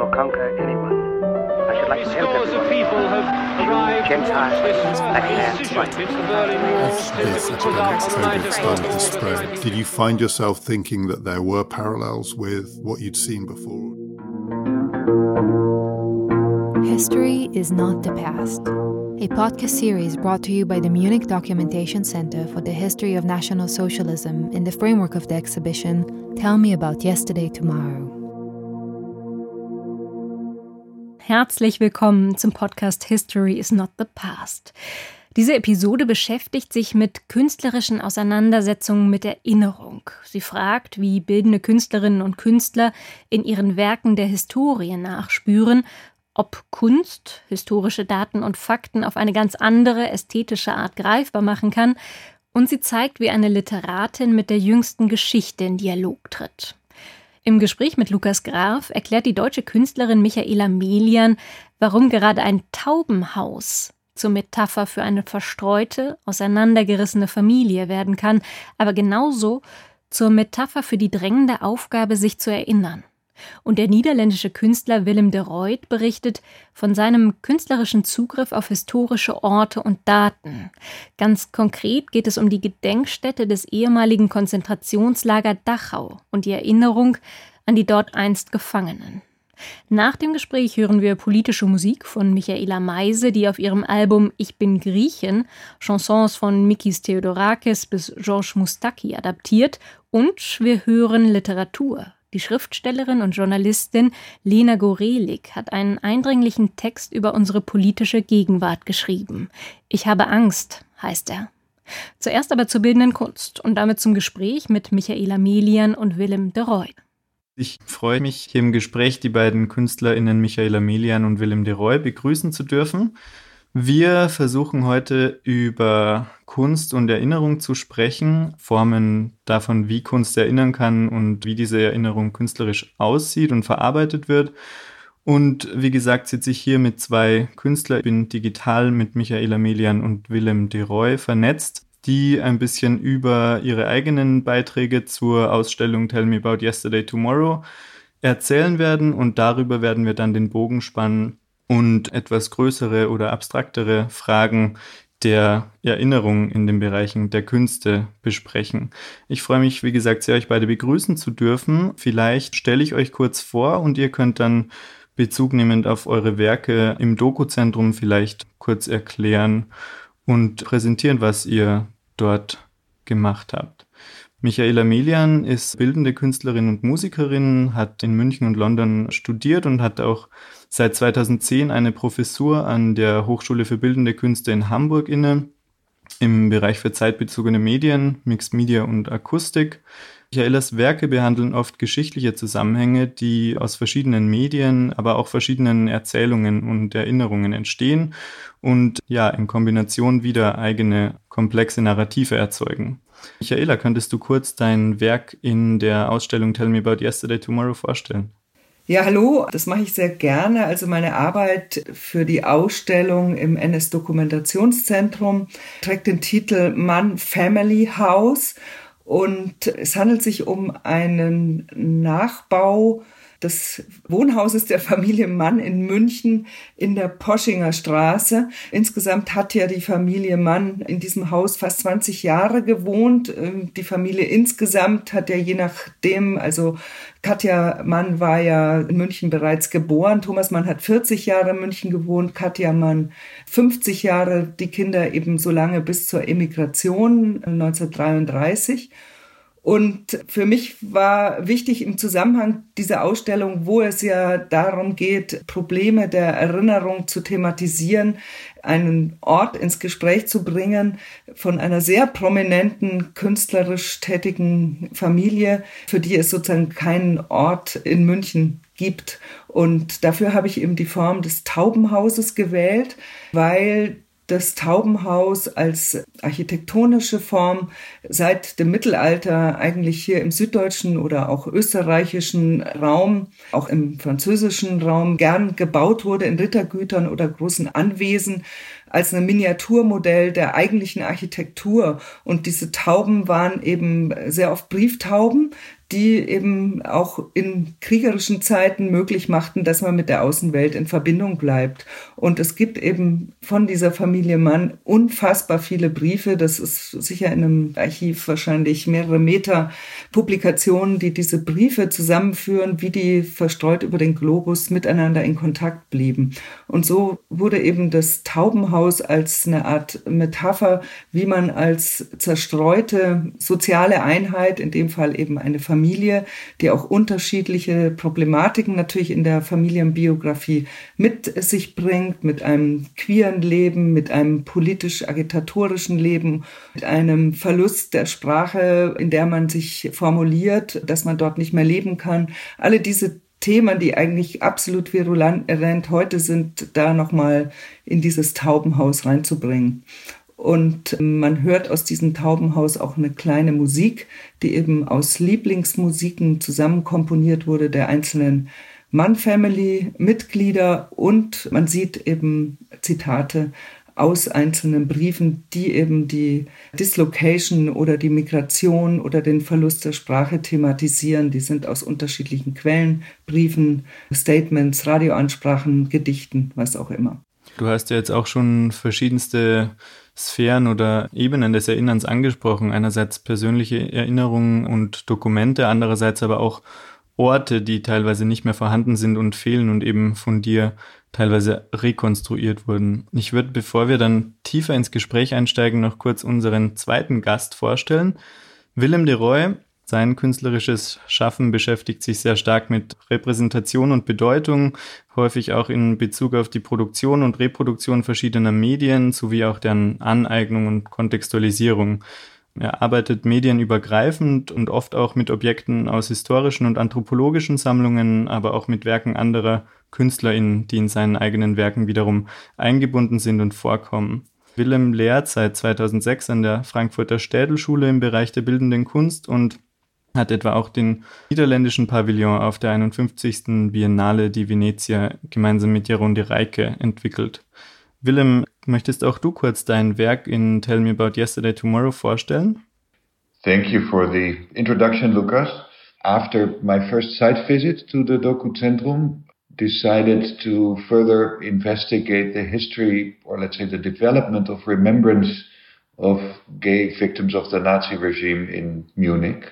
or conquer anyone. I should like to tell everyone, Gentiles, Blackhands, white. Did you find yourself thinking that there were parallels with what you'd seen before? History is not the past. A podcast series brought to you by the Munich Documentation Center for the History of National Socialism in the framework of the exhibition Tell Me About Yesterday Tomorrow. Herzlich willkommen zum Podcast History is not the past. Diese Episode beschäftigt sich mit künstlerischen Auseinandersetzungen mit Erinnerung. Sie fragt, wie bildende Künstlerinnen und Künstler in ihren Werken der Historie nachspüren ob Kunst historische Daten und Fakten auf eine ganz andere ästhetische Art greifbar machen kann, und sie zeigt, wie eine Literatin mit der jüngsten Geschichte in Dialog tritt. Im Gespräch mit Lukas Graf erklärt die deutsche Künstlerin Michaela Melian, warum gerade ein Taubenhaus zur Metapher für eine verstreute, auseinandergerissene Familie werden kann, aber genauso zur Metapher für die drängende Aufgabe, sich zu erinnern. Und der niederländische Künstler Willem de Ruyt berichtet von seinem künstlerischen Zugriff auf historische Orte und Daten. Ganz konkret geht es um die Gedenkstätte des ehemaligen Konzentrationslager Dachau und die Erinnerung an die dort einst Gefangenen. Nach dem Gespräch hören wir politische Musik von Michaela Meise, die auf ihrem Album Ich bin Griechen Chansons von Mikis Theodorakis bis Georges Moustaki adaptiert und wir hören Literatur. Die Schriftstellerin und Journalistin Lena Gorelik hat einen eindringlichen Text über unsere politische Gegenwart geschrieben. Ich habe Angst, heißt er. Zuerst aber zur bildenden Kunst und damit zum Gespräch mit Michaela Melian und Willem de Roy. Ich freue mich, hier im Gespräch die beiden KünstlerInnen Michaela Melian und Willem de Roy begrüßen zu dürfen. Wir versuchen heute über Kunst und Erinnerung zu sprechen, Formen davon, wie Kunst erinnern kann und wie diese Erinnerung künstlerisch aussieht und verarbeitet wird. Und wie gesagt, sitze ich hier mit zwei Künstlern. Ich bin digital mit Michaela Melian und Willem de Roy vernetzt, die ein bisschen über ihre eigenen Beiträge zur Ausstellung Tell Me About Yesterday Tomorrow erzählen werden und darüber werden wir dann den Bogen spannen und etwas größere oder abstraktere Fragen der Erinnerung in den Bereichen der Künste besprechen. Ich freue mich, wie gesagt, sehr, euch beide begrüßen zu dürfen. Vielleicht stelle ich euch kurz vor und ihr könnt dann Bezug nehmend auf eure Werke im Doku-Zentrum vielleicht kurz erklären und präsentieren, was ihr dort gemacht habt. Michaela Melian ist bildende Künstlerin und Musikerin, hat in München und London studiert und hat auch seit 2010 eine Professur an der Hochschule für Bildende Künste in Hamburg inne im Bereich für zeitbezogene Medien, Mixed Media und Akustik. Michaelas Werke behandeln oft geschichtliche Zusammenhänge, die aus verschiedenen Medien, aber auch verschiedenen Erzählungen und Erinnerungen entstehen und ja, in Kombination wieder eigene komplexe Narrative erzeugen. Michaela, könntest du kurz dein Werk in der Ausstellung Tell Me About Yesterday Tomorrow vorstellen? Ja, hallo, das mache ich sehr gerne. Also meine Arbeit für die Ausstellung im NS Dokumentationszentrum trägt den Titel Mann Family House und es handelt sich um einen Nachbau des Wohnhauses der Familie Mann in München in der Poschinger Straße. Insgesamt hat ja die Familie Mann in diesem Haus fast 20 Jahre gewohnt. Ähm, die Familie insgesamt hat ja je nachdem, also Katja Mann war ja in München bereits geboren. Thomas Mann hat 40 Jahre in München gewohnt. Katja Mann 50 Jahre. Die Kinder eben so lange bis zur Emigration 1933. Und für mich war wichtig im Zusammenhang dieser Ausstellung, wo es ja darum geht, Probleme der Erinnerung zu thematisieren, einen Ort ins Gespräch zu bringen von einer sehr prominenten, künstlerisch tätigen Familie, für die es sozusagen keinen Ort in München gibt. Und dafür habe ich eben die Form des Taubenhauses gewählt, weil das Taubenhaus als architektonische Form seit dem Mittelalter eigentlich hier im süddeutschen oder auch österreichischen Raum, auch im französischen Raum gern gebaut wurde in Rittergütern oder großen Anwesen als ein Miniaturmodell der eigentlichen Architektur. Und diese Tauben waren eben sehr oft Brieftauben, die eben auch in kriegerischen Zeiten möglich machten, dass man mit der Außenwelt in Verbindung bleibt. Und es gibt eben von dieser Familie Mann unfassbar viele Briefe. Das ist sicher in einem Archiv wahrscheinlich mehrere Meter Publikationen, die diese Briefe zusammenführen, wie die verstreut über den Globus miteinander in Kontakt blieben. Und so wurde eben das Taubenhaus als eine Art Metapher, wie man als zerstreute soziale Einheit, in dem Fall eben eine Familie, Familie, die auch unterschiedliche Problematiken natürlich in der Familienbiografie mit sich bringt, mit einem queeren Leben, mit einem politisch-agitatorischen Leben, mit einem Verlust der Sprache, in der man sich formuliert, dass man dort nicht mehr leben kann. Alle diese Themen, die eigentlich absolut virulent heute sind, da nochmal in dieses Taubenhaus reinzubringen. Und man hört aus diesem Taubenhaus auch eine kleine Musik, die eben aus Lieblingsmusiken zusammenkomponiert wurde der einzelnen Mann-Family-Mitglieder. Und man sieht eben Zitate aus einzelnen Briefen, die eben die Dislocation oder die Migration oder den Verlust der Sprache thematisieren. Die sind aus unterschiedlichen Quellen, Briefen, Statements, Radioansprachen, Gedichten, was auch immer. Du hast ja jetzt auch schon verschiedenste Sphären oder Ebenen des Erinnerns angesprochen. Einerseits persönliche Erinnerungen und Dokumente, andererseits aber auch Orte, die teilweise nicht mehr vorhanden sind und fehlen und eben von dir teilweise rekonstruiert wurden. Ich würde, bevor wir dann tiefer ins Gespräch einsteigen, noch kurz unseren zweiten Gast vorstellen. Willem de Roy sein künstlerisches Schaffen beschäftigt sich sehr stark mit Repräsentation und Bedeutung, häufig auch in Bezug auf die Produktion und Reproduktion verschiedener Medien sowie auch deren Aneignung und Kontextualisierung. Er arbeitet medienübergreifend und oft auch mit Objekten aus historischen und anthropologischen Sammlungen, aber auch mit Werken anderer KünstlerInnen, die in seinen eigenen Werken wiederum eingebunden sind und vorkommen. Willem lehrt seit 2006 an der Frankfurter Städelschule im Bereich der bildenden Kunst und hat etwa auch den niederländischen Pavillon auf der 51. Biennale di Venezia gemeinsam mit Jeroen Reike entwickelt. Willem, möchtest auch du kurz dein Werk in Tell Me About Yesterday Tomorrow vorstellen? Thank you for the introduction, Lucas. After my first site visit to the Doku Centrum, decided to further investigate the history, or let's say the development of remembrance of gay victims of the Nazi regime in Munich.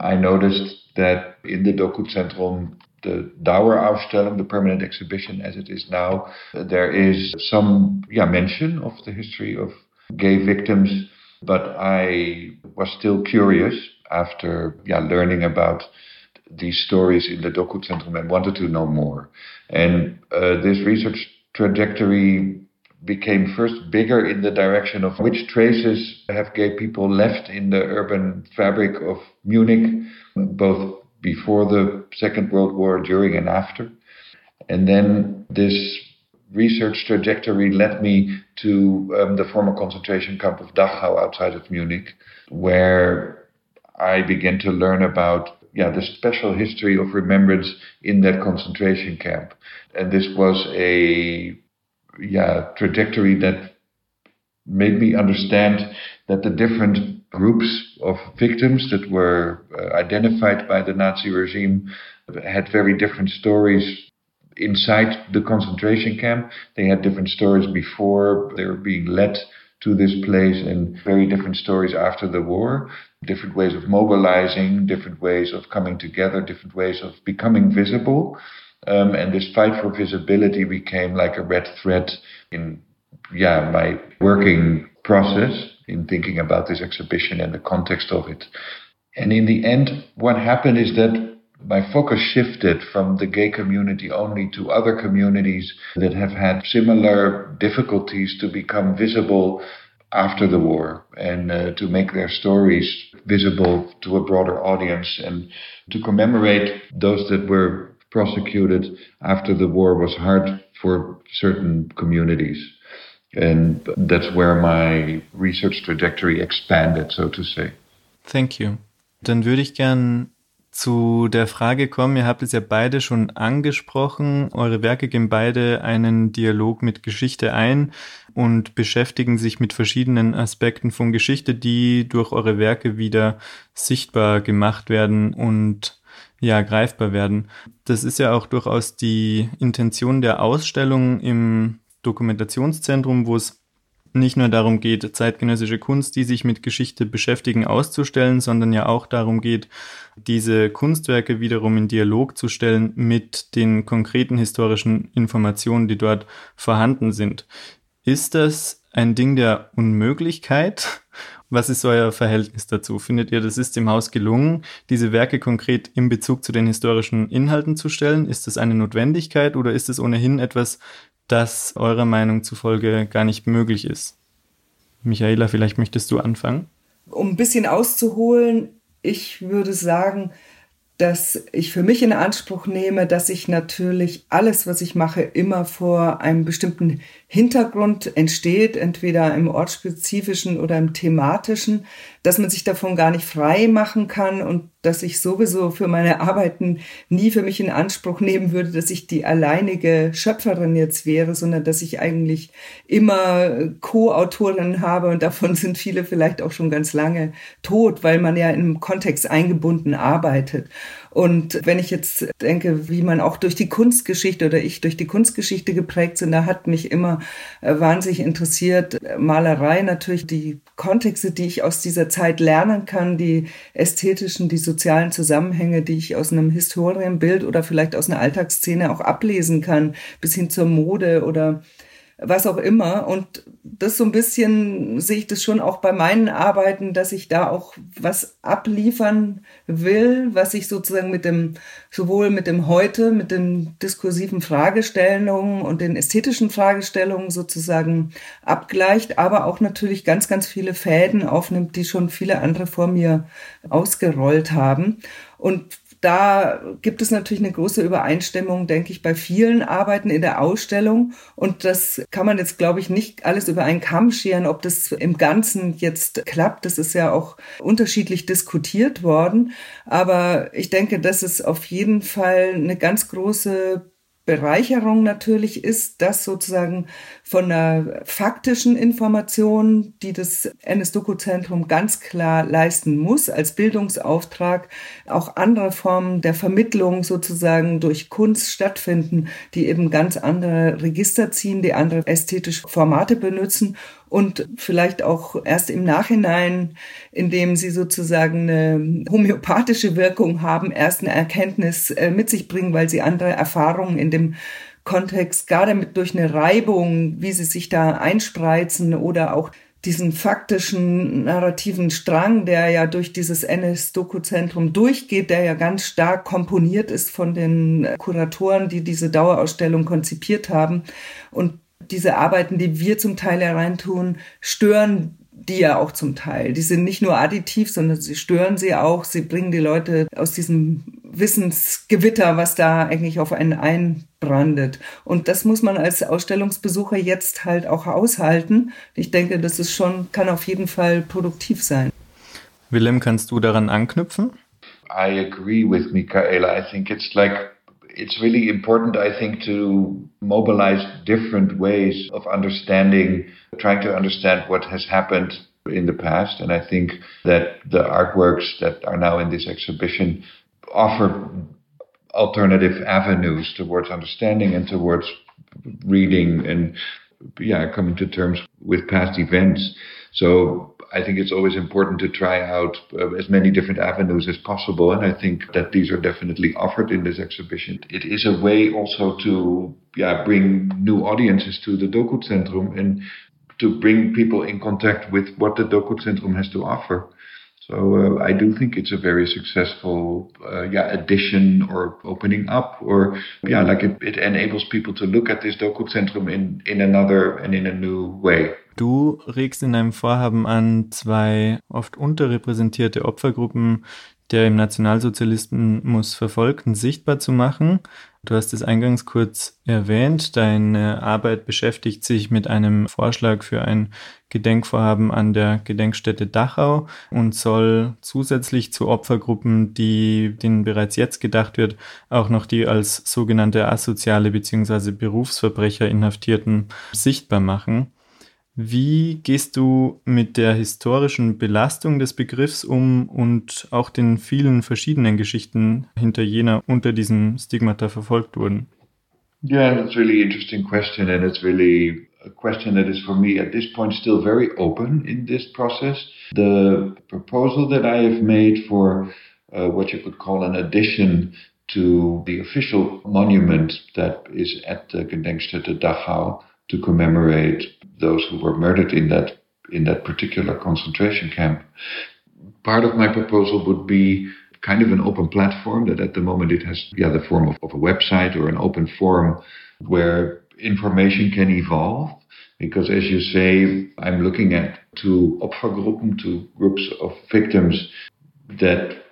I noticed that in the Dokuzentrum, the Dauerausstellung, the permanent exhibition as it is now, there is some yeah, mention of the history of gay victims, but I was still curious after yeah, learning about these stories in the Dokuzentrum and wanted to know more. And uh, this research trajectory became first bigger in the direction of which traces have gay people left in the urban fabric of Munich, both before the Second World War, during and after. And then this research trajectory led me to um, the former concentration camp of Dachau outside of Munich, where I began to learn about yeah, the special history of remembrance in that concentration camp. And this was a yeah, trajectory that made me understand that the different groups of victims that were uh, identified by the Nazi regime had very different stories inside the concentration camp. They had different stories before they were being led to this place and very different stories after the war, different ways of mobilizing, different ways of coming together, different ways of becoming visible. Um, and this fight for visibility became like a red thread in, yeah, my working process in thinking about this exhibition and the context of it. And in the end, what happened is that my focus shifted from the gay community only to other communities that have had similar difficulties to become visible after the war and uh, to make their stories visible to a broader audience and to commemorate those that were prosecuted after the war was hard for certain communities. And that's where my research trajectory expanded, so to say. Thank you. Dann würde ich gern zu der Frage kommen. Ihr habt es ja beide schon angesprochen. Eure Werke gehen beide einen Dialog mit Geschichte ein und beschäftigen sich mit verschiedenen Aspekten von Geschichte, die durch eure Werke wieder sichtbar gemacht werden und ja, greifbar werden. Das ist ja auch durchaus die Intention der Ausstellung im Dokumentationszentrum, wo es nicht nur darum geht, zeitgenössische Kunst, die sich mit Geschichte beschäftigen, auszustellen, sondern ja auch darum geht, diese Kunstwerke wiederum in Dialog zu stellen mit den konkreten historischen Informationen, die dort vorhanden sind. Ist das ein Ding der Unmöglichkeit? Was ist euer Verhältnis dazu? Findet ihr, das ist dem Haus gelungen, diese Werke konkret in Bezug zu den historischen Inhalten zu stellen? Ist das eine Notwendigkeit oder ist es ohnehin etwas, das eurer Meinung zufolge gar nicht möglich ist. Michaela, vielleicht möchtest du anfangen? Um ein bisschen auszuholen, ich würde sagen, dass ich für mich in Anspruch nehme, dass ich natürlich alles, was ich mache, immer vor einem bestimmten Hintergrund entsteht, entweder im ortsspezifischen oder im thematischen, dass man sich davon gar nicht frei machen kann und dass ich sowieso für meine Arbeiten nie für mich in Anspruch nehmen würde, dass ich die alleinige Schöpferin jetzt wäre, sondern dass ich eigentlich immer Co-Autoren habe und davon sind viele vielleicht auch schon ganz lange tot, weil man ja im Kontext eingebunden arbeitet. Und wenn ich jetzt denke, wie man auch durch die Kunstgeschichte oder ich durch die Kunstgeschichte geprägt sind, da hat mich immer äh, wahnsinnig interessiert Malerei, natürlich die Kontexte, die ich aus dieser Zeit lernen kann, die ästhetischen, die sozialen Zusammenhänge, die ich aus einem Historienbild oder vielleicht aus einer Alltagsszene auch ablesen kann, bis hin zur Mode oder was auch immer. Und das so ein bisschen sehe ich das schon auch bei meinen Arbeiten, dass ich da auch was abliefern will, was ich sozusagen mit dem, sowohl mit dem Heute, mit den diskursiven Fragestellungen und den ästhetischen Fragestellungen sozusagen abgleicht, aber auch natürlich ganz, ganz viele Fäden aufnimmt, die schon viele andere vor mir ausgerollt haben. Und da gibt es natürlich eine große Übereinstimmung, denke ich, bei vielen Arbeiten in der Ausstellung. Und das kann man jetzt, glaube ich, nicht alles über einen Kamm scheren, ob das im Ganzen jetzt klappt. Das ist ja auch unterschiedlich diskutiert worden. Aber ich denke, dass es auf jeden Fall eine ganz große Bereicherung natürlich ist, dass sozusagen von der faktischen Information, die das NS-Doku-Zentrum ganz klar leisten muss, als Bildungsauftrag, auch andere Formen der Vermittlung sozusagen durch Kunst stattfinden, die eben ganz andere Register ziehen, die andere ästhetische Formate benutzen und vielleicht auch erst im Nachhinein, indem sie sozusagen eine homöopathische Wirkung haben, erst eine Erkenntnis äh, mit sich bringen, weil sie andere Erfahrungen in dem Kontext, gerade mit durch eine Reibung, wie sie sich da einspreizen oder auch diesen faktischen narrativen Strang, der ja durch dieses NS-Doku-Zentrum durchgeht, der ja ganz stark komponiert ist von den Kuratoren, die diese Dauerausstellung konzipiert haben. Und diese Arbeiten, die wir zum Teil hereintun, stören die ja auch zum Teil. Die sind nicht nur additiv, sondern sie stören sie auch. Sie bringen die Leute aus diesem Wissensgewitter, was da eigentlich auf einen einbrandet. Und das muss man als Ausstellungsbesucher jetzt halt auch aushalten. Ich denke, das ist schon, kann auf jeden Fall produktiv sein. Willem, kannst du daran anknüpfen? I agree with Michaela. I think it's like it's really important, I think, to mobilize different ways of understanding, trying to understand what has happened in the past. And I think that the artworks that are now in this exhibition offer alternative avenues towards understanding and towards reading and yeah, coming to terms with past events. So I think it's always important to try out uh, as many different avenues as possible. And I think that these are definitely offered in this exhibition. It is a way also to yeah, bring new audiences to the Doku Centrum and to bring people in contact with what the Doku Centrum has to offer. So uh, I do think it's a very successful uh, yeah addition or opening up or yeah like it, it enables people to look at this Doku Centrum in in another and in a new way. Du regst in deinem Vorhaben an, zwei oft unterrepräsentierte Opfergruppen der im Nationalsozialismus Verfolgten sichtbar zu machen. Du hast es eingangs kurz erwähnt. Deine Arbeit beschäftigt sich mit einem Vorschlag für ein Gedenkvorhaben an der Gedenkstätte Dachau und soll zusätzlich zu Opfergruppen, die denen bereits jetzt gedacht wird, auch noch die als sogenannte asoziale bzw. Berufsverbrecher Inhaftierten sichtbar machen. Wie gehst du mit der historischen Belastung des Begriffs um und auch den vielen verschiedenen Geschichten hinter jener unter diesem Stigmata verfolgt wurden? Yeah, that's a really interesting question, and it's really a question that is for me at this point still very open in this process. The proposal that I have made for uh, what you could call an addition to the official monument that is at the Gedenkstätte Dachau to commemorate those who were murdered in that in that particular concentration camp. Part of my proposal would be kind of an open platform that at the moment it has yeah the form of, of a website or an open forum where information can evolve because as you say i'm looking at two opfergruppen two groups of victims that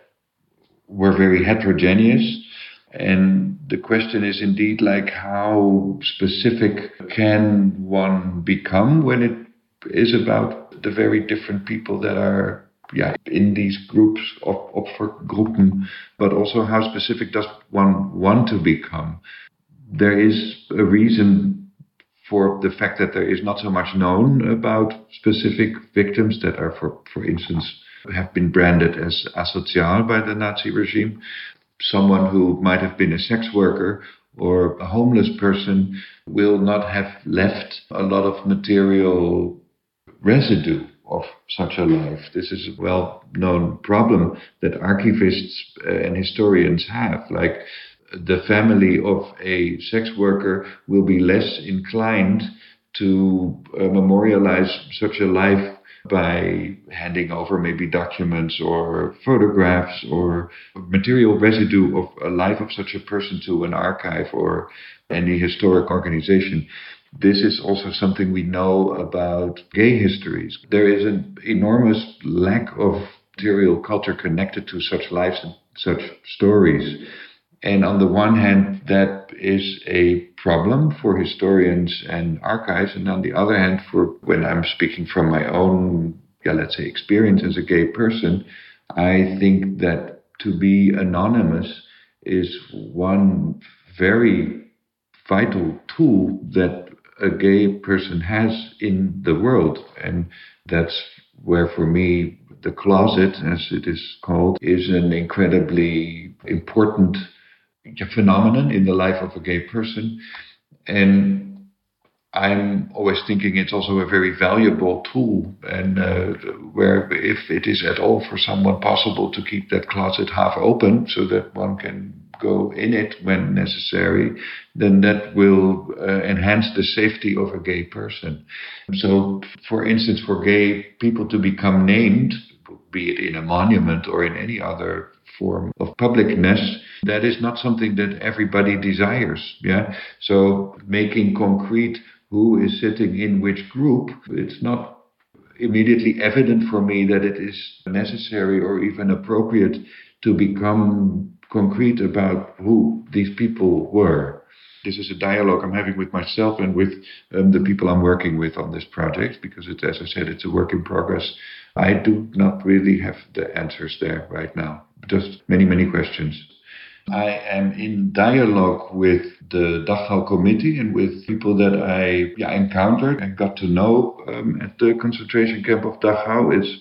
were very heterogeneous and the question is indeed like how specific can one become when it is about the very different people that are yeah, in these groups of Opfergruppen, but also how specific does one want to become? There is a reason for the fact that there is not so much known about specific victims that are, for, for instance, have been branded as asocial by the Nazi regime someone who might have been a sex worker or a homeless person will not have left a lot of material residue of such a life. This is a well known problem that archivists uh, and historians have. Like the family of a sex worker will be less inclined to uh, memorialize such a life by handing over maybe documents or photographs or material residue of a life of such a person to an archive or any historic organization. This is also something we know about gay histories. There is an enormous lack of material culture connected to such lives and such stories. And on the one hand, that is a problem for historians and archives. And on the other hand, for when I'm speaking from my own, yeah, let's say, experience as a gay person, I think that to be anonymous is one very vital tool that a gay person has in the world. And that's where, for me, the closet, as it is called, is an incredibly important phenomenon in the life of a gay person. And I'm always thinking it's also a very valuable tool, and uh, where if it is at all for someone possible to keep that closet half open so that one can go in it when necessary, then that will uh, enhance the safety of a gay person. So, for instance, for gay people to become named, be it in a monument or in any other form of publicness, that is not something that everybody desires. Yeah. So making concrete who is sitting in which group, it's not immediately evident for me that it is necessary or even appropriate to become concrete about who these people were. This is a dialogue I'm having with myself and with um, the people I'm working with on this project because, as I said, it's a work in progress. I do not really have the answers there right now. Just many, many questions. I am in dialogue with the Dachau committee and with people that I yeah, encountered and got to know um, at the concentration camp of Dachau. It's,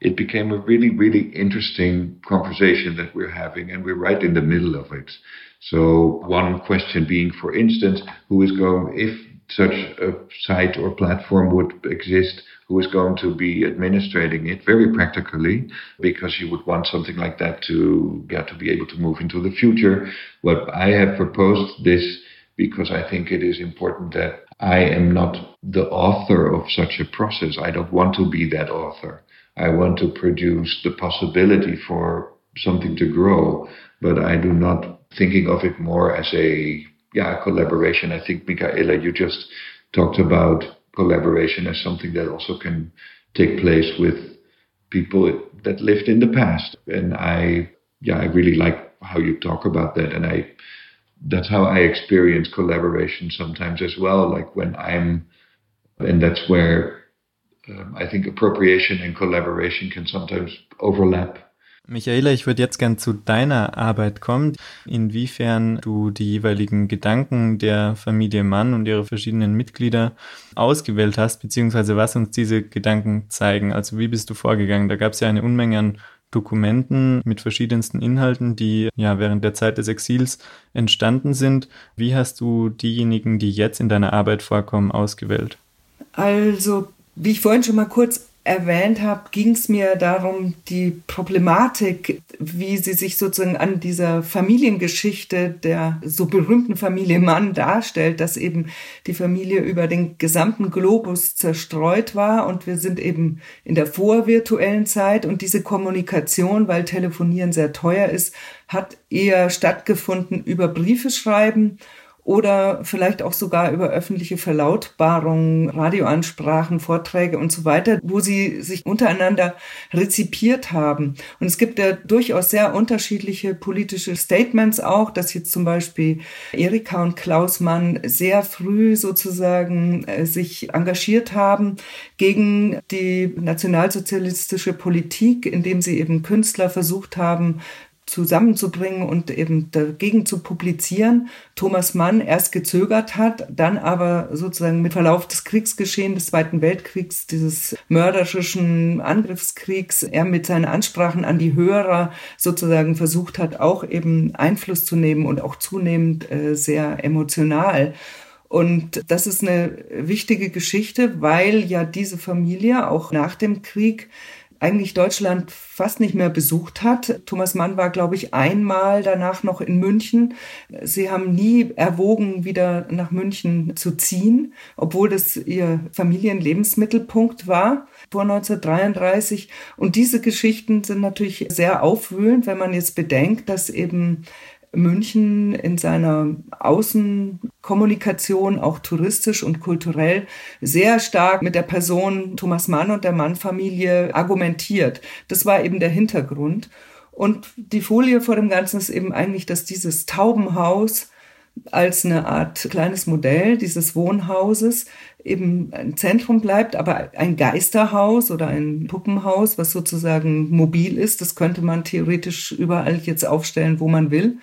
it became a really, really interesting conversation that we're having, and we're right in the middle of it. So, one question being, for instance, who is going, if such a site or platform would exist, who is going to be administrating it very practically, because you would want something like that to yeah, to be able to move into the future. But I have proposed this because I think it is important that I am not the author of such a process. I don't want to be that author. I want to produce the possibility for something to grow, but I do not thinking of it more as a yeah collaboration. I think Michaela, you just talked about collaboration as something that also can take place with people that lived in the past. And I, yeah, I really like how you talk about that. And I, that's how I experience collaboration sometimes as well. Like when I'm, and that's where um, I think appropriation and collaboration can sometimes overlap. Michaela, ich würde jetzt gern zu deiner Arbeit kommen. Inwiefern du die jeweiligen Gedanken der Familie Mann und ihre verschiedenen Mitglieder ausgewählt hast, beziehungsweise was uns diese Gedanken zeigen. Also wie bist du vorgegangen? Da gab es ja eine Unmenge an Dokumenten mit verschiedensten Inhalten, die ja während der Zeit des Exils entstanden sind. Wie hast du diejenigen, die jetzt in deiner Arbeit vorkommen, ausgewählt? Also, wie ich vorhin schon mal kurz erwähnt habe, ging es mir darum, die Problematik, wie sie sich sozusagen an dieser Familiengeschichte der so berühmten Familie Mann darstellt, dass eben die Familie über den gesamten Globus zerstreut war und wir sind eben in der vorvirtuellen Zeit. Und diese Kommunikation, weil Telefonieren sehr teuer ist, hat eher stattgefunden über Briefe schreiben oder vielleicht auch sogar über öffentliche Verlautbarungen, Radioansprachen, Vorträge und so weiter, wo sie sich untereinander rezipiert haben. Und es gibt ja durchaus sehr unterschiedliche politische Statements auch, dass jetzt zum Beispiel Erika und Klaus Mann sehr früh sozusagen äh, sich engagiert haben gegen die nationalsozialistische Politik, indem sie eben Künstler versucht haben, zusammenzubringen und eben dagegen zu publizieren. Thomas Mann erst gezögert hat, dann aber sozusagen mit Verlauf des Kriegsgeschehens des Zweiten Weltkriegs, dieses mörderischen Angriffskriegs, er mit seinen Ansprachen an die Hörer sozusagen versucht hat, auch eben Einfluss zu nehmen und auch zunehmend äh, sehr emotional. Und das ist eine wichtige Geschichte, weil ja diese Familie auch nach dem Krieg eigentlich Deutschland fast nicht mehr besucht hat. Thomas Mann war, glaube ich, einmal danach noch in München. Sie haben nie erwogen, wieder nach München zu ziehen, obwohl das ihr Familienlebensmittelpunkt war vor 1933. Und diese Geschichten sind natürlich sehr aufwühlend, wenn man jetzt bedenkt, dass eben München in seiner Außenkommunikation, auch touristisch und kulturell, sehr stark mit der Person Thomas Mann und der Mann-Familie argumentiert. Das war eben der Hintergrund. Und die Folie vor dem Ganzen ist eben eigentlich, dass dieses Taubenhaus als eine Art kleines Modell dieses Wohnhauses eben ein Zentrum bleibt, aber ein Geisterhaus oder ein Puppenhaus, was sozusagen mobil ist, das könnte man theoretisch überall jetzt aufstellen, wo man will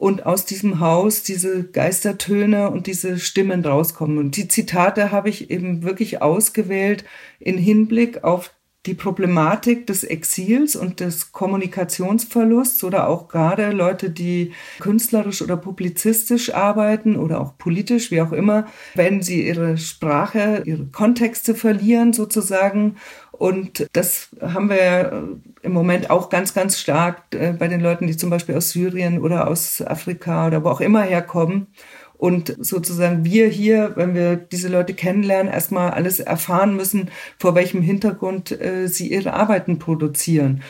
und aus diesem Haus diese Geistertöne und diese Stimmen rauskommen. Und die Zitate habe ich eben wirklich ausgewählt in Hinblick auf die Problematik des Exils und des Kommunikationsverlusts oder auch gerade Leute, die künstlerisch oder publizistisch arbeiten oder auch politisch, wie auch immer, wenn sie ihre Sprache, ihre Kontexte verlieren sozusagen und das haben wir im Moment auch ganz, ganz stark äh, bei den Leuten, die zum Beispiel aus Syrien oder aus Afrika oder wo auch immer herkommen. Und sozusagen wir hier, wenn wir diese Leute kennenlernen, erstmal alles erfahren müssen, vor welchem Hintergrund äh, sie ihre Arbeiten produzieren.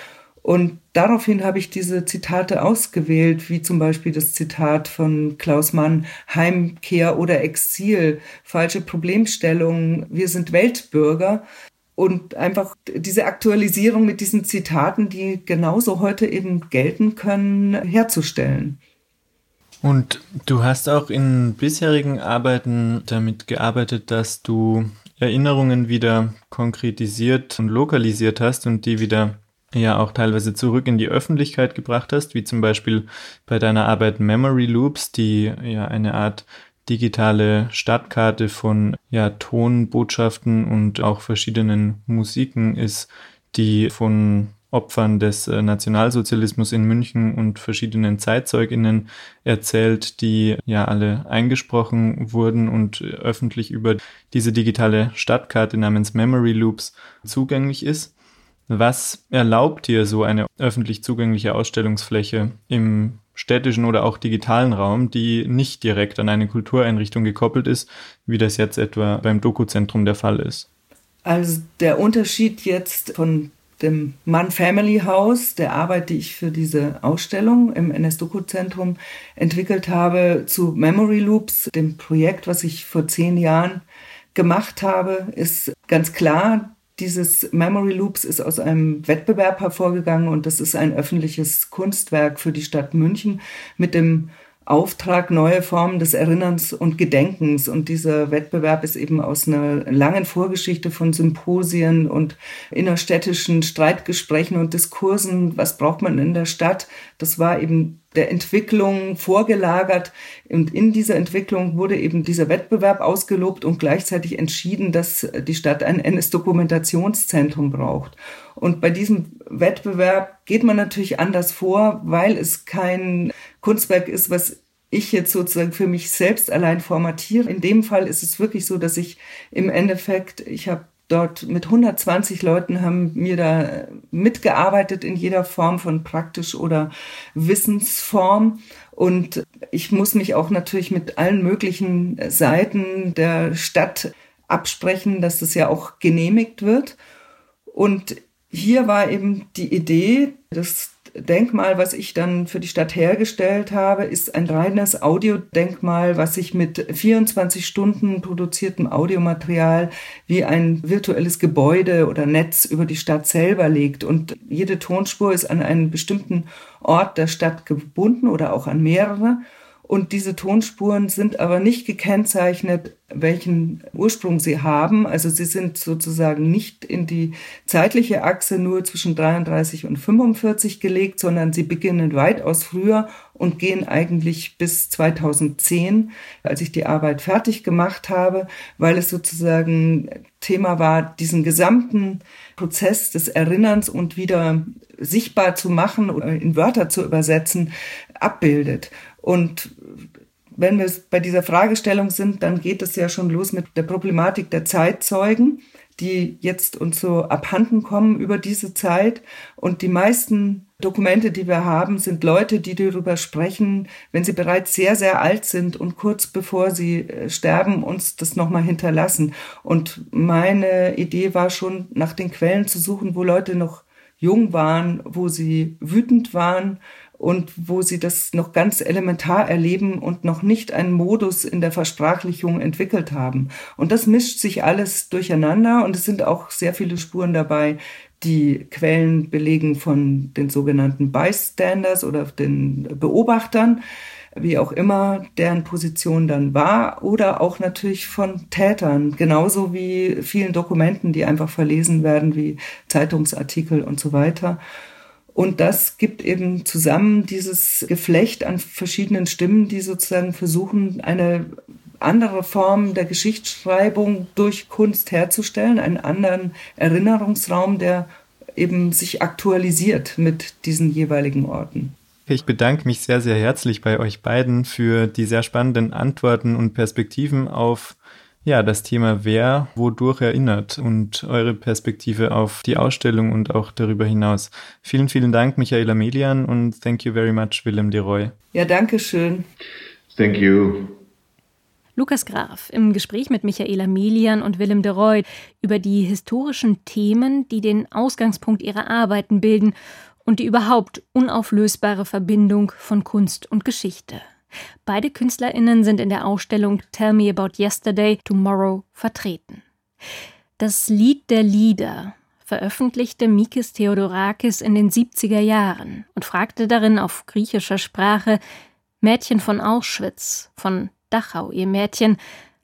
Und daraufhin habe ich diese Zitate ausgewählt, wie zum Beispiel das Zitat von Klaus Mann, Heimkehr oder Exil, falsche Problemstellung, wir sind Weltbürger und einfach diese Aktualisierung mit diesen Zitaten, die genauso heute eben gelten können, herzustellen. Und du hast auch in bisherigen Arbeiten damit gearbeitet, dass du Erinnerungen wieder konkretisiert und lokalisiert hast und die wieder ja auch teilweise zurück in die Öffentlichkeit gebracht hast, wie zum Beispiel bei deiner Arbeit Memory Loops, die ja eine Art digitale Stadtkarte von ja, Tonbotschaften und auch verschiedenen Musiken ist, die von Opfern des äh, Nationalsozialismus in München und verschiedenen Zeitzeuginnen erzählt, die ja alle eingesprochen wurden und öffentlich über diese digitale Stadtkarte namens Memory Loops zugänglich ist. Was erlaubt dir so eine öffentlich zugängliche Ausstellungsfläche im städtischen oder auch digitalen Raum, die nicht direkt an eine Kultureinrichtung gekoppelt ist, wie das jetzt etwa beim Dokuzentrum der Fall ist. Also der Unterschied jetzt von dem Mann Family House, der Arbeit, die ich für diese Ausstellung im NS-Doku-Zentrum entwickelt habe, zu Memory Loops, dem Projekt, was ich vor zehn Jahren gemacht habe, ist ganz klar, dieses Memory Loops ist aus einem Wettbewerb hervorgegangen und das ist ein öffentliches Kunstwerk für die Stadt München mit dem Auftrag neue Formen des Erinnerns und Gedenkens. Und dieser Wettbewerb ist eben aus einer langen Vorgeschichte von Symposien und innerstädtischen Streitgesprächen und Diskursen, was braucht man in der Stadt, das war eben der Entwicklung vorgelagert. Und in dieser Entwicklung wurde eben dieser Wettbewerb ausgelobt und gleichzeitig entschieden, dass die Stadt ein NS-Dokumentationszentrum braucht. Und bei diesem Wettbewerb geht man natürlich anders vor, weil es kein Kunstwerk ist, was ich jetzt sozusagen für mich selbst allein formatiere. In dem Fall ist es wirklich so, dass ich im Endeffekt, ich habe dort mit 120 Leuten haben mir da mitgearbeitet in jeder Form von praktisch oder Wissensform. Und ich muss mich auch natürlich mit allen möglichen Seiten der Stadt absprechen, dass das ja auch genehmigt wird. Und hier war eben die Idee, dass Denkmal, was ich dann für die Stadt hergestellt habe, ist ein reines Audiodenkmal, was sich mit 24 Stunden produziertem Audiomaterial wie ein virtuelles Gebäude oder Netz über die Stadt selber legt. Und jede Tonspur ist an einen bestimmten Ort der Stadt gebunden oder auch an mehrere. Und diese Tonspuren sind aber nicht gekennzeichnet, welchen Ursprung sie haben. Also sie sind sozusagen nicht in die zeitliche Achse nur zwischen 33 und 45 gelegt, sondern sie beginnen weitaus früher und gehen eigentlich bis 2010, als ich die Arbeit fertig gemacht habe, weil es sozusagen Thema war, diesen gesamten Prozess des Erinnerns und wieder sichtbar zu machen oder in Wörter zu übersetzen, abbildet. Und wenn wir bei dieser Fragestellung sind, dann geht es ja schon los mit der Problematik der Zeitzeugen, die jetzt uns so abhanden kommen über diese Zeit. Und die meisten Dokumente, die wir haben, sind Leute, die darüber sprechen, wenn sie bereits sehr, sehr alt sind und kurz bevor sie äh, sterben, uns das nochmal hinterlassen. Und meine Idee war schon, nach den Quellen zu suchen, wo Leute noch jung waren, wo sie wütend waren und wo sie das noch ganz elementar erleben und noch nicht einen Modus in der Versprachlichung entwickelt haben. Und das mischt sich alles durcheinander und es sind auch sehr viele Spuren dabei, die Quellen belegen von den sogenannten Bystanders oder den Beobachtern, wie auch immer deren Position dann war, oder auch natürlich von Tätern, genauso wie vielen Dokumenten, die einfach verlesen werden, wie Zeitungsartikel und so weiter. Und das gibt eben zusammen dieses Geflecht an verschiedenen Stimmen, die sozusagen versuchen, eine andere Form der Geschichtsschreibung durch Kunst herzustellen, einen anderen Erinnerungsraum, der eben sich aktualisiert mit diesen jeweiligen Orten. Ich bedanke mich sehr, sehr herzlich bei euch beiden für die sehr spannenden Antworten und Perspektiven auf ja, das Thema wer wodurch erinnert und eure Perspektive auf die Ausstellung und auch darüber hinaus. Vielen, vielen Dank, Michaela Melian und thank you very much, Willem de Roy. Ja, danke schön. Thank you. Lukas Graf im Gespräch mit Michaela Melian und Willem de Roy über die historischen Themen, die den Ausgangspunkt ihrer Arbeiten bilden und die überhaupt unauflösbare Verbindung von Kunst und Geschichte. Beide KünstlerInnen sind in der Ausstellung Tell Me About Yesterday, Tomorrow vertreten. Das Lied der Lieder veröffentlichte Mikis Theodorakis in den 70er Jahren und fragte darin auf griechischer Sprache Mädchen von Auschwitz, von Dachau, ihr Mädchen,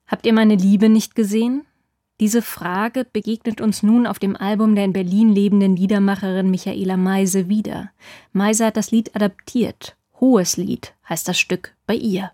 habt ihr meine Liebe nicht gesehen? Diese Frage begegnet uns nun auf dem Album der in Berlin lebenden Liedermacherin Michaela Meise wieder. Meise hat das Lied adaptiert Hohes Lied heißt das Stück bei ihr.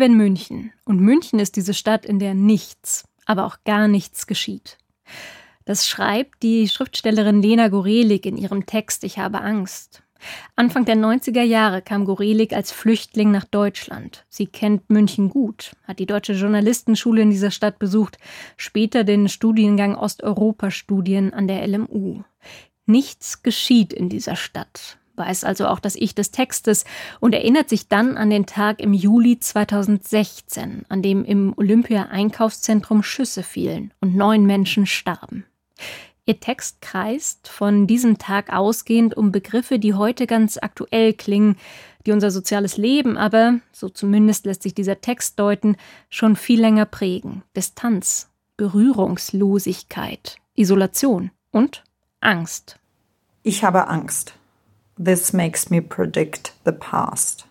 Lebe in München und München ist diese Stadt, in der nichts, aber auch gar nichts geschieht. Das schreibt die Schriftstellerin Lena Gorelik in ihrem Text Ich habe Angst. Anfang der 90er Jahre kam Gorelik als Flüchtling nach Deutschland. Sie kennt München gut, hat die Deutsche Journalistenschule in dieser Stadt besucht, später den Studiengang Osteuropa-Studien an der LMU. Nichts geschieht in dieser Stadt, weiß also auch das Ich des Textes und erinnert sich dann an den Tag im Juli 2016, an dem im Olympia-Einkaufszentrum Schüsse fielen und neun Menschen starben. Ihr Text kreist von diesem Tag ausgehend um Begriffe, die heute ganz aktuell klingen, die unser soziales Leben aber, so zumindest lässt sich dieser Text deuten, schon viel länger prägen. Distanz, Berührungslosigkeit, Isolation und Angst. Ich habe Angst. This makes me predict the past.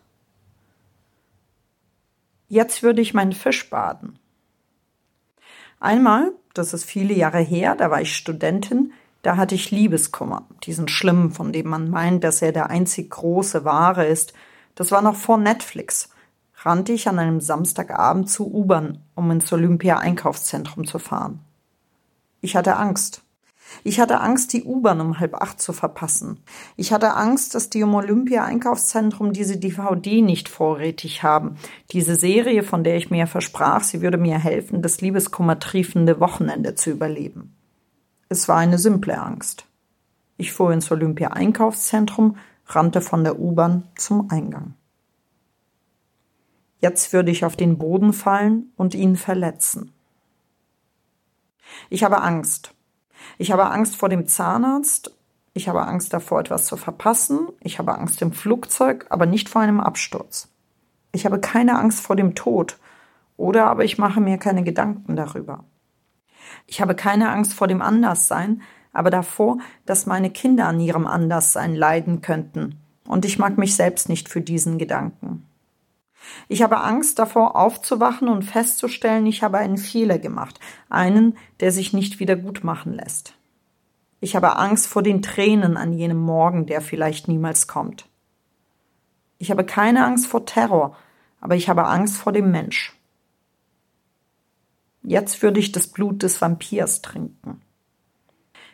Jetzt würde ich meinen Fisch baden. Einmal, das ist viele Jahre her, da war ich Studentin, da hatte ich Liebeskummer, diesen schlimmen, von dem man meint, dass er der einzig große Wahre ist. Das war noch vor Netflix. Rannte ich an einem Samstagabend zu U-Bahn, um ins Olympia-Einkaufszentrum zu fahren. Ich hatte Angst. Ich hatte Angst, die U-Bahn um halb acht zu verpassen. Ich hatte Angst, dass die im Olympia-Einkaufszentrum diese DVD nicht vorrätig haben. Diese Serie, von der ich mir versprach, sie würde mir helfen, das liebeskummertriefende Wochenende zu überleben. Es war eine simple Angst. Ich fuhr ins Olympia-Einkaufszentrum, rannte von der U-Bahn zum Eingang. Jetzt würde ich auf den Boden fallen und ihn verletzen. Ich habe Angst. Ich habe Angst vor dem Zahnarzt Ich habe Angst davor, etwas zu verpassen. Ich habe Angst im Flugzeug, aber nicht vor einem Absturz. Ich habe keine Angst vor dem Tod. Oder aber ich mache mir keine Gedanken darüber. Ich habe keine Angst vor dem Anderssein, aber davor, dass meine Kinder an ihrem Anderssein leiden könnten. Und ich mag mich selbst nicht für diesen Gedanken. Ich habe Angst davor, aufzuwachen und festzustellen, ich habe einen Fehler gemacht, einen, der sich nicht wieder gut machen lässt. Ich habe Angst vor den Tränen an jenem Morgen, der vielleicht niemals kommt. Ich habe keine Angst vor Terror, aber ich habe Angst vor dem Mensch. Jetzt würde ich das Blut des Vampirs trinken.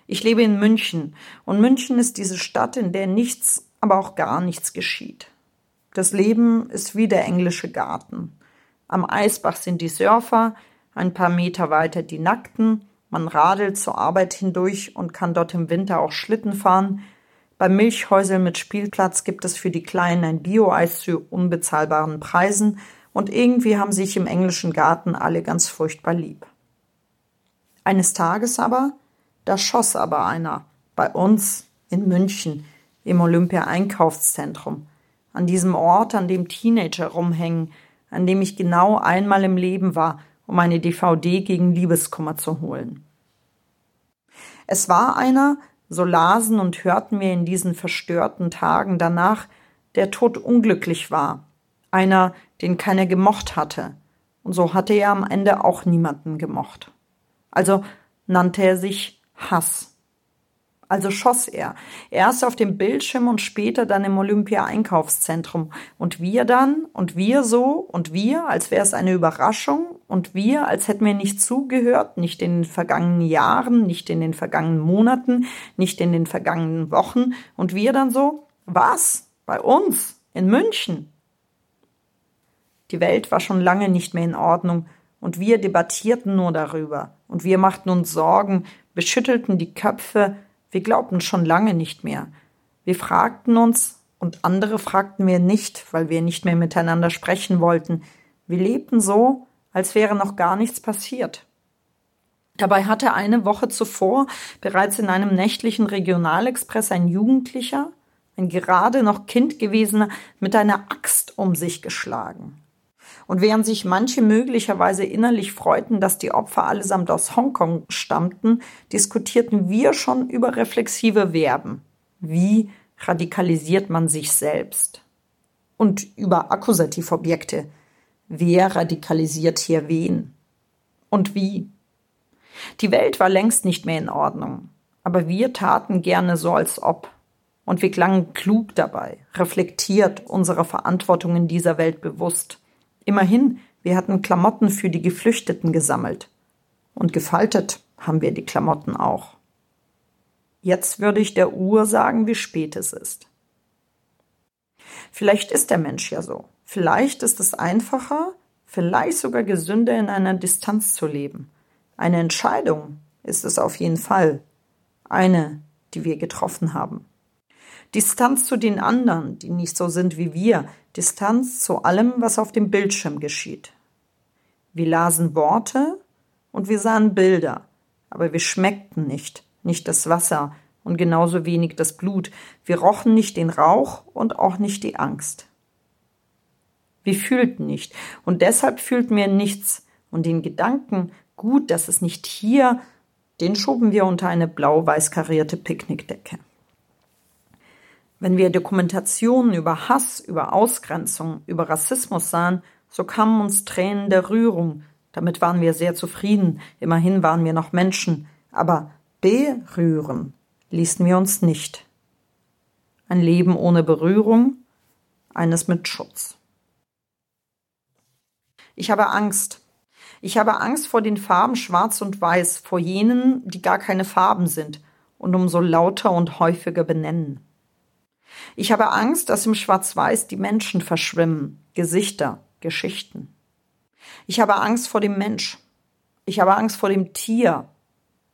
Ich lebe in München, und München ist diese Stadt, in der nichts, aber auch gar nichts geschieht. Das Leben ist wie der englische Garten. Am Eisbach sind die Surfer, ein paar Meter weiter die Nackten, man radelt zur Arbeit hindurch und kann dort im Winter auch Schlitten fahren. Beim Milchhäusel mit Spielplatz gibt es für die Kleinen ein Bio-Eis zu unbezahlbaren Preisen und irgendwie haben sich im englischen Garten alle ganz furchtbar lieb. Eines Tages aber, da schoss aber einer, bei uns in München, im Olympia-Einkaufszentrum, an diesem Ort, an dem Teenager rumhängen, an dem ich genau einmal im Leben war, um eine DVD gegen Liebeskummer zu holen. Es war einer, so lasen und hörten wir in diesen verstörten Tagen danach, der todunglücklich war, einer, den keiner gemocht hatte, und so hatte er am Ende auch niemanden gemocht. Also nannte er sich Hass. Also schoss er. Erst auf dem Bildschirm und später dann im Olympia-Einkaufszentrum. Und wir dann und wir so und wir, als wäre es eine Überraschung und wir, als hätten wir nicht zugehört, nicht in den vergangenen Jahren, nicht in den vergangenen Monaten, nicht in den vergangenen Wochen. Und wir dann so, was? Bei uns? In München? Die Welt war schon lange nicht mehr in Ordnung und wir debattierten nur darüber und wir machten uns Sorgen, beschüttelten die Köpfe, wir glaubten schon lange nicht mehr. Wir fragten uns, und andere fragten wir nicht, weil wir nicht mehr miteinander sprechen wollten. Wir lebten so, als wäre noch gar nichts passiert. Dabei hatte eine Woche zuvor bereits in einem nächtlichen Regionalexpress ein Jugendlicher, ein gerade noch Kind gewesener, mit einer Axt um sich geschlagen. Und während sich manche möglicherweise innerlich freuten, dass die Opfer allesamt aus Hongkong stammten, diskutierten wir schon über reflexive Verben. Wie radikalisiert man sich selbst? Und über Akkusativobjekte. Wer radikalisiert hier wen? Und wie? Die Welt war längst nicht mehr in Ordnung, aber wir taten gerne so als ob. Und wir klangen klug dabei, reflektiert unserer Verantwortung in dieser Welt bewusst. Immerhin, wir hatten Klamotten für die Geflüchteten gesammelt. Und gefaltet haben wir die Klamotten auch. Jetzt würde ich der Uhr sagen, wie spät es ist. Vielleicht ist der Mensch ja so. Vielleicht ist es einfacher, vielleicht sogar gesünder in einer Distanz zu leben. Eine Entscheidung ist es auf jeden Fall. Eine, die wir getroffen haben. Distanz zu den anderen, die nicht so sind wie wir, Distanz zu allem, was auf dem Bildschirm geschieht. Wir lasen Worte und wir sahen Bilder, aber wir schmeckten nicht, nicht das Wasser und genauso wenig das Blut, wir rochen nicht den Rauch und auch nicht die Angst. Wir fühlten nicht, und deshalb fühlten wir nichts, und den Gedanken, gut, dass es nicht hier, den schoben wir unter eine blau-weiß karierte Picknickdecke. Wenn wir Dokumentationen über Hass, über Ausgrenzung, über Rassismus sahen, so kamen uns Tränen der Rührung. Damit waren wir sehr zufrieden. Immerhin waren wir noch Menschen. Aber berühren ließen wir uns nicht. Ein Leben ohne Berührung, eines mit Schutz. Ich habe Angst. Ich habe Angst vor den Farben Schwarz und Weiß, vor jenen, die gar keine Farben sind und umso lauter und häufiger benennen. Ich habe Angst, dass im Schwarz-Weiß die Menschen verschwimmen, Gesichter, Geschichten. Ich habe Angst vor dem Mensch. Ich habe Angst vor dem Tier,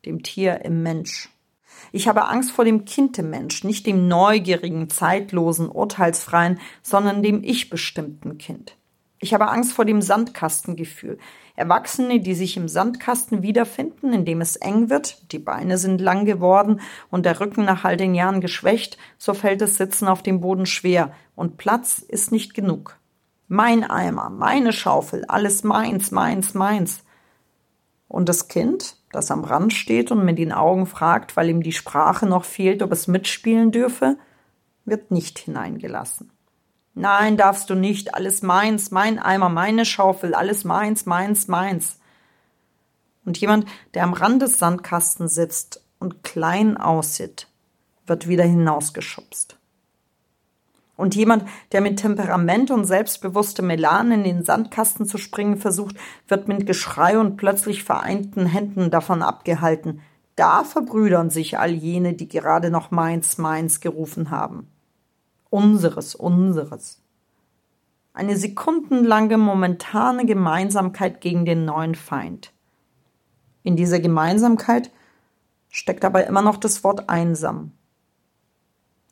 dem Tier im Mensch. Ich habe Angst vor dem Kind im Mensch, nicht dem neugierigen, zeitlosen, urteilsfreien, sondern dem ich bestimmten Kind. Ich habe Angst vor dem Sandkastengefühl. Erwachsene, die sich im Sandkasten wiederfinden, in dem es eng wird, die Beine sind lang geworden und der Rücken nach all den Jahren geschwächt, so fällt das Sitzen auf dem Boden schwer und Platz ist nicht genug. Mein Eimer, meine Schaufel, alles meins, meins, meins. Und das Kind, das am Rand steht und mit den Augen fragt, weil ihm die Sprache noch fehlt, ob es mitspielen dürfe, wird nicht hineingelassen. Nein, darfst du nicht, alles meins, mein Eimer, meine Schaufel, alles meins, meins, meins. Und jemand, der am Rand des Sandkastens sitzt und klein aussieht, wird wieder hinausgeschubst. Und jemand, der mit Temperament und selbstbewusstem Melan in den Sandkasten zu springen versucht, wird mit Geschrei und plötzlich vereinten Händen davon abgehalten. Da verbrüdern sich all jene, die gerade noch meins, meins gerufen haben. Unseres, unseres. Eine sekundenlange momentane Gemeinsamkeit gegen den neuen Feind. In dieser Gemeinsamkeit steckt aber immer noch das Wort einsam.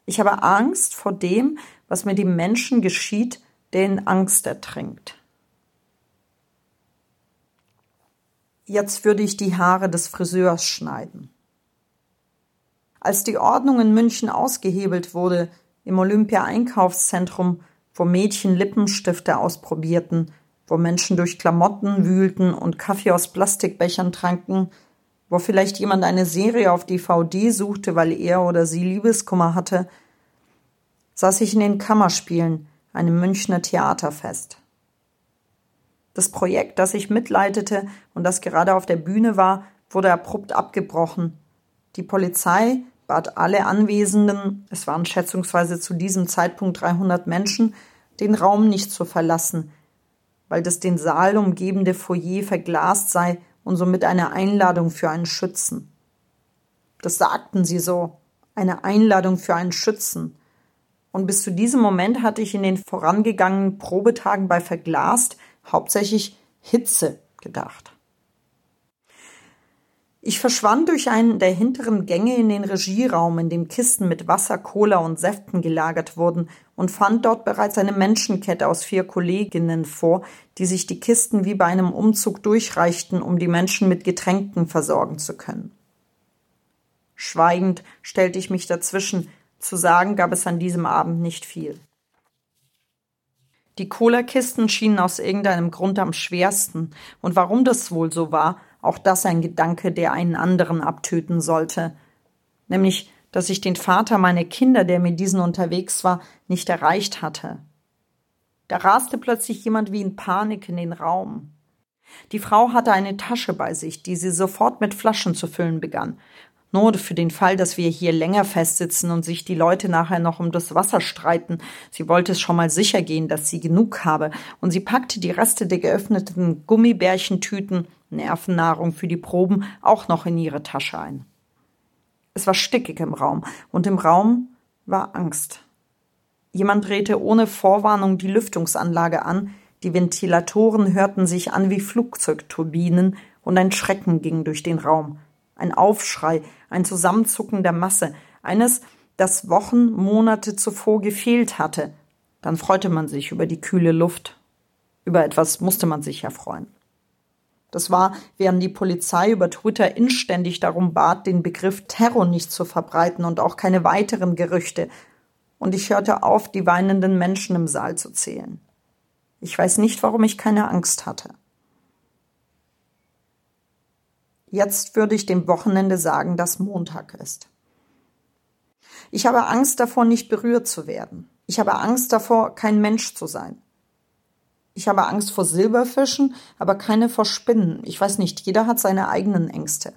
Ich habe Angst vor dem, was mit dem Menschen geschieht, der in Angst ertrinkt. Jetzt würde ich die Haare des Friseurs schneiden. Als die Ordnung in München ausgehebelt wurde, im Olympia-Einkaufszentrum, wo Mädchen Lippenstifte ausprobierten, wo Menschen durch Klamotten wühlten und Kaffee aus Plastikbechern tranken, wo vielleicht jemand eine Serie auf DVD suchte, weil er oder sie Liebeskummer hatte, saß ich in den Kammerspielen, einem Münchner Theaterfest. Das Projekt, das ich mitleitete und das gerade auf der Bühne war, wurde abrupt abgebrochen. Die Polizei bat alle Anwesenden, es waren schätzungsweise zu diesem Zeitpunkt 300 Menschen, den Raum nicht zu verlassen, weil das den Saal umgebende Foyer verglast sei und somit eine Einladung für einen Schützen. Das sagten sie so, eine Einladung für einen Schützen. Und bis zu diesem Moment hatte ich in den vorangegangenen Probetagen bei Verglast hauptsächlich Hitze gedacht. Ich verschwand durch einen der hinteren Gänge in den Regieraum, in dem Kisten mit Wasser, Cola und Säften gelagert wurden, und fand dort bereits eine Menschenkette aus vier Kolleginnen vor, die sich die Kisten wie bei einem Umzug durchreichten, um die Menschen mit Getränken versorgen zu können. Schweigend stellte ich mich dazwischen, zu sagen gab es an diesem Abend nicht viel. Die Cola-Kisten schienen aus irgendeinem Grund am schwersten, und warum das wohl so war, auch das ein Gedanke, der einen anderen abtöten sollte. Nämlich, dass ich den Vater meiner Kinder, der mit diesen unterwegs war, nicht erreicht hatte. Da raste plötzlich jemand wie in Panik in den Raum. Die Frau hatte eine Tasche bei sich, die sie sofort mit Flaschen zu füllen begann. Nur für den Fall, dass wir hier länger festsitzen und sich die Leute nachher noch um das Wasser streiten. Sie wollte es schon mal sicher gehen, dass sie genug habe, und sie packte die Reste der geöffneten Gummibärchentüten Nervennahrung für die Proben auch noch in ihre Tasche ein. Es war stickig im Raum und im Raum war Angst. Jemand drehte ohne Vorwarnung die Lüftungsanlage an, die Ventilatoren hörten sich an wie Flugzeugturbinen und ein Schrecken ging durch den Raum. Ein Aufschrei, ein Zusammenzucken der Masse, eines, das Wochen, Monate zuvor gefehlt hatte. Dann freute man sich über die kühle Luft. Über etwas musste man sich ja freuen. Das war, während die Polizei über Twitter inständig darum bat, den Begriff Terror nicht zu verbreiten und auch keine weiteren Gerüchte. Und ich hörte auf, die weinenden Menschen im Saal zu zählen. Ich weiß nicht, warum ich keine Angst hatte. Jetzt würde ich dem Wochenende sagen, dass Montag ist. Ich habe Angst davor, nicht berührt zu werden. Ich habe Angst davor, kein Mensch zu sein. Ich habe Angst vor Silberfischen, aber keine vor Spinnen. Ich weiß nicht, jeder hat seine eigenen Ängste.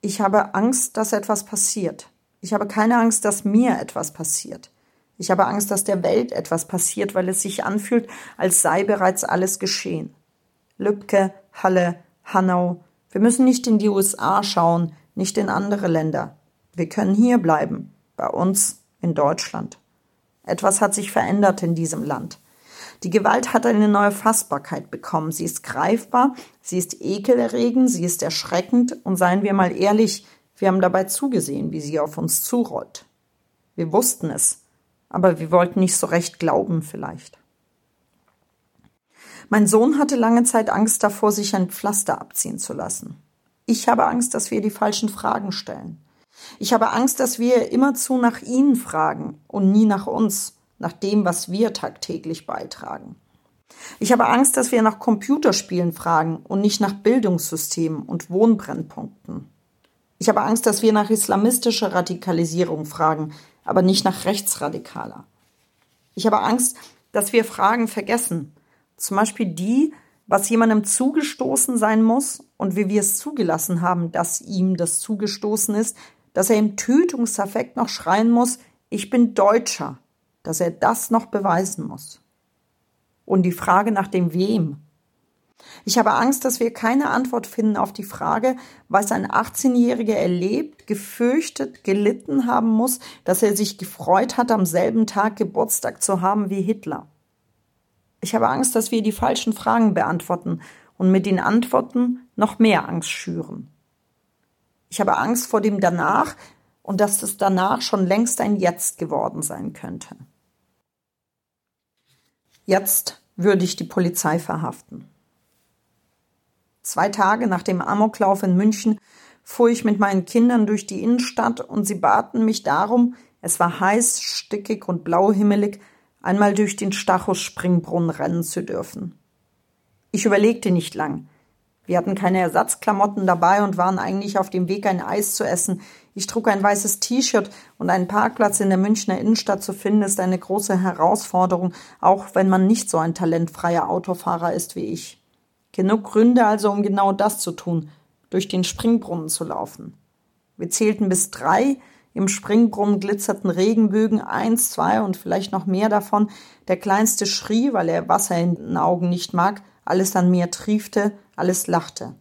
Ich habe Angst, dass etwas passiert. Ich habe keine Angst, dass mir etwas passiert. Ich habe Angst, dass der Welt etwas passiert, weil es sich anfühlt, als sei bereits alles geschehen. Lübcke, Halle, Hanau. Wir müssen nicht in die USA schauen, nicht in andere Länder. Wir können hier bleiben, bei uns in Deutschland. Etwas hat sich verändert in diesem Land. Die Gewalt hat eine neue Fassbarkeit bekommen. Sie ist greifbar, sie ist ekelerregend, sie ist erschreckend und seien wir mal ehrlich, wir haben dabei zugesehen, wie sie auf uns zurollt. Wir wussten es, aber wir wollten nicht so recht glauben vielleicht. Mein Sohn hatte lange Zeit Angst davor, sich ein Pflaster abziehen zu lassen. Ich habe Angst, dass wir die falschen Fragen stellen. Ich habe Angst, dass wir immerzu nach ihnen fragen und nie nach uns, nach dem, was wir tagtäglich beitragen. Ich habe Angst, dass wir nach Computerspielen fragen und nicht nach Bildungssystemen und Wohnbrennpunkten. Ich habe Angst, dass wir nach islamistischer Radikalisierung fragen, aber nicht nach rechtsradikaler. Ich habe Angst, dass wir Fragen vergessen, zum Beispiel die, was jemandem zugestoßen sein muss und wie wir es zugelassen haben, dass ihm das zugestoßen ist, dass er im Tötungsaffekt noch schreien muss, ich bin Deutscher, dass er das noch beweisen muss. Und die Frage nach dem Wem. Ich habe Angst, dass wir keine Antwort finden auf die Frage, was ein 18-Jähriger erlebt, gefürchtet, gelitten haben muss, dass er sich gefreut hat, am selben Tag Geburtstag zu haben wie Hitler. Ich habe Angst, dass wir die falschen Fragen beantworten und mit den Antworten noch mehr Angst schüren. Ich habe Angst vor dem Danach und dass das Danach schon längst ein Jetzt geworden sein könnte. Jetzt würde ich die Polizei verhaften. Zwei Tage nach dem Amoklauf in München fuhr ich mit meinen Kindern durch die Innenstadt und sie baten mich darum, es war heiß, stickig und blauhimmelig, einmal durch den Stachus-Springbrunnen rennen zu dürfen. Ich überlegte nicht lang. Wir hatten keine Ersatzklamotten dabei und waren eigentlich auf dem Weg, ein Eis zu essen. Ich trug ein weißes T-Shirt und einen Parkplatz in der Münchner Innenstadt zu finden, ist eine große Herausforderung, auch wenn man nicht so ein talentfreier Autofahrer ist wie ich. Genug Gründe also, um genau das zu tun, durch den Springbrunnen zu laufen. Wir zählten bis drei, im Springbrunnen glitzerten Regenbögen, eins, zwei und vielleicht noch mehr davon. Der Kleinste schrie, weil er Wasser in den Augen nicht mag, alles an mir triefte, alles lachte.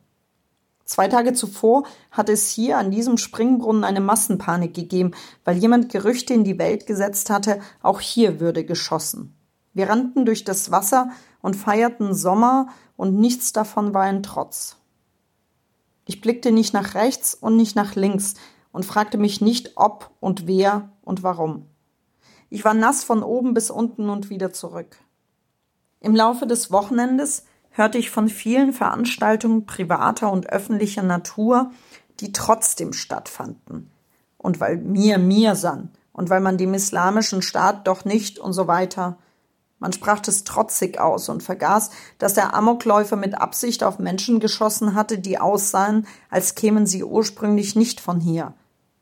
Zwei Tage zuvor hatte es hier an diesem Springbrunnen eine Massenpanik gegeben, weil jemand Gerüchte in die Welt gesetzt hatte, auch hier würde geschossen. Wir rannten durch das Wasser und feierten Sommer, und nichts davon war ein Trotz. Ich blickte nicht nach rechts und nicht nach links, und fragte mich nicht, ob und wer und warum. Ich war nass von oben bis unten und wieder zurück. Im Laufe des Wochenendes hörte ich von vielen Veranstaltungen privater und öffentlicher Natur, die trotzdem stattfanden. Und weil mir mir san und weil man dem islamischen Staat doch nicht und so weiter. Man sprach es trotzig aus und vergaß, dass der Amokläufer mit Absicht auf Menschen geschossen hatte, die aussahen, als kämen sie ursprünglich nicht von hier,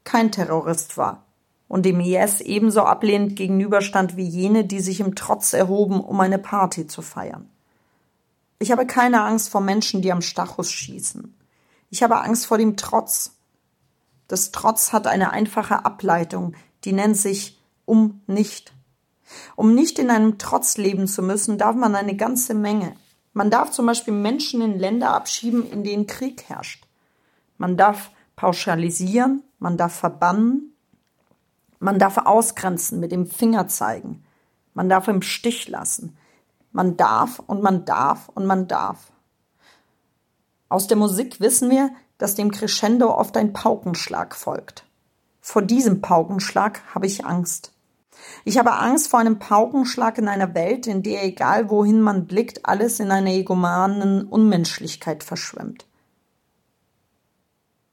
kein Terrorist war und dem IS ebenso ablehnend gegenüberstand wie jene, die sich im Trotz erhoben, um eine Party zu feiern. Ich habe keine Angst vor Menschen, die am Stachus schießen. Ich habe Angst vor dem Trotz. Das Trotz hat eine einfache Ableitung, die nennt sich um nicht. Um nicht in einem Trotz leben zu müssen, darf man eine ganze Menge. Man darf zum Beispiel Menschen in Länder abschieben, in denen Krieg herrscht. Man darf pauschalisieren, man darf verbannen, man darf ausgrenzen, mit dem Finger zeigen, man darf im Stich lassen, man darf und man darf und man darf. Aus der Musik wissen wir, dass dem Crescendo oft ein Paukenschlag folgt. Vor diesem Paukenschlag habe ich Angst. Ich habe Angst vor einem Paukenschlag in einer Welt, in der egal wohin man blickt, alles in einer egomanen Unmenschlichkeit verschwimmt